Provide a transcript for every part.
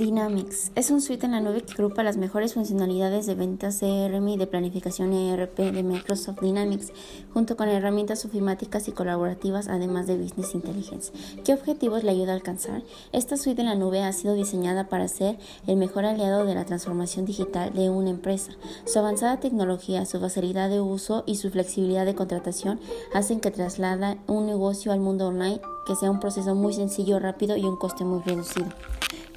Dynamics es un suite en la nube que agrupa las mejores funcionalidades de ventas CRM y de planificación ERP de Microsoft Dynamics, junto con herramientas ofimáticas y colaborativas, además de Business Intelligence. ¿Qué objetivos le ayuda a alcanzar? Esta suite en la nube ha sido diseñada para ser el mejor aliado de la transformación digital de una empresa. Su avanzada tecnología, su facilidad de uso y su flexibilidad de contratación hacen que traslada un negocio al mundo online que sea un proceso muy sencillo, rápido y un coste muy reducido.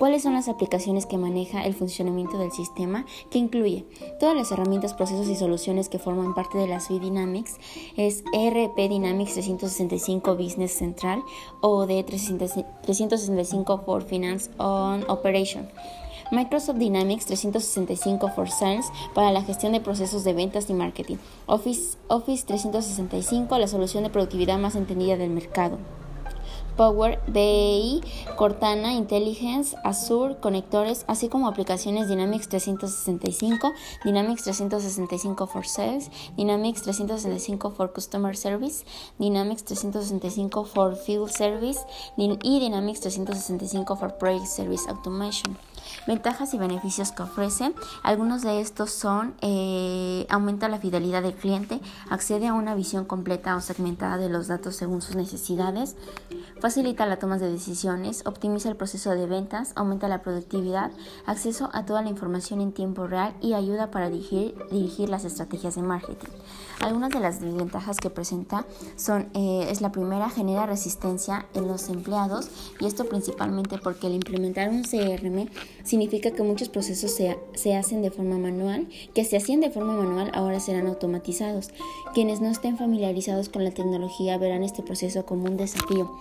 ¿Cuáles son las aplicaciones que maneja el funcionamiento del sistema? Que incluye todas las herramientas, procesos y soluciones que forman parte de la suite Dynamics. Es ERP Dynamics 365 Business Central o de 365 for Finance on Operation. Microsoft Dynamics 365 for Sales para la gestión de procesos de ventas y marketing. Office, Office 365, la solución de productividad más entendida del mercado. Power BI, Cortana, Intelligence, Azure, conectores, así como aplicaciones Dynamics 365, Dynamics 365 for Sales, Dynamics 365 for Customer Service, Dynamics 365 for Field Service y Dynamics 365 for Project Service Automation. Ventajas y beneficios que ofrece. Algunos de estos son eh, aumenta la fidelidad del cliente, accede a una visión completa o segmentada de los datos según sus necesidades, facilita la toma de decisiones, optimiza el proceso de ventas, aumenta la productividad, acceso a toda la información en tiempo real y ayuda para dirigir, las estrategias de marketing. Algunas de las desventajas que presenta son, eh, es la primera, genera resistencia en los empleados y esto principalmente porque al implementar un CRM significa que muchos procesos se, se hacen de forma manual, que se hacían de forma manual ahora serán automatizados. Quienes no estén familiarizados con la tecnología verán este proceso como un desafío.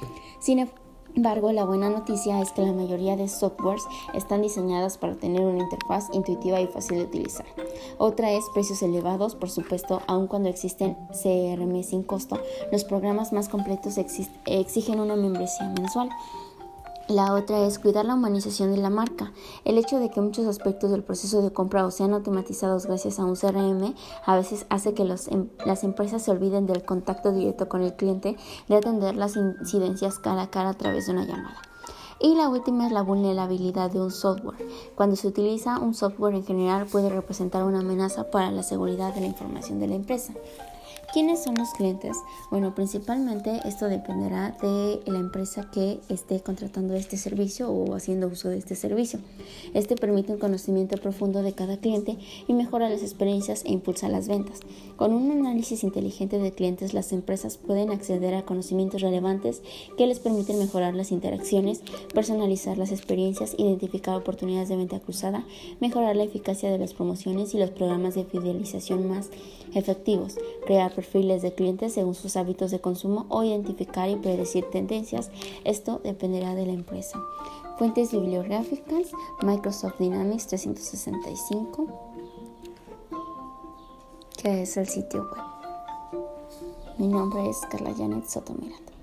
Sin embargo, la buena noticia es que la mayoría de softwares están diseñadas para tener una interfaz intuitiva y fácil de utilizar. Otra es precios elevados, por supuesto, aun cuando existen CRM sin costo, los programas más completos exigen una membresía mensual. La otra es cuidar la humanización de la marca. El hecho de que muchos aspectos del proceso de compra o sean automatizados gracias a un CRM a veces hace que em, las empresas se olviden del contacto directo con el cliente, de atender las incidencias cara a cara a través de una llamada. Y la última es la vulnerabilidad de un software. Cuando se utiliza un software en general puede representar una amenaza para la seguridad de la información de la empresa. ¿Quiénes son los clientes? Bueno, principalmente esto dependerá de la empresa que esté contratando este servicio o haciendo uso de este servicio. Este permite un conocimiento profundo de cada cliente y mejora las experiencias e impulsa las ventas. Con un análisis inteligente de clientes, las empresas pueden acceder a conocimientos relevantes que les permiten mejorar las interacciones, personalizar las experiencias, identificar oportunidades de venta cruzada, mejorar la eficacia de las promociones y los programas de fidelización más efectivos, crear perfiles de clientes según sus hábitos de consumo o identificar y predecir tendencias. Esto dependerá de la empresa. Fuentes bibliográficas, Microsoft Dynamics 365, que es el sitio web. Mi nombre es Carla Janet Sotomirat.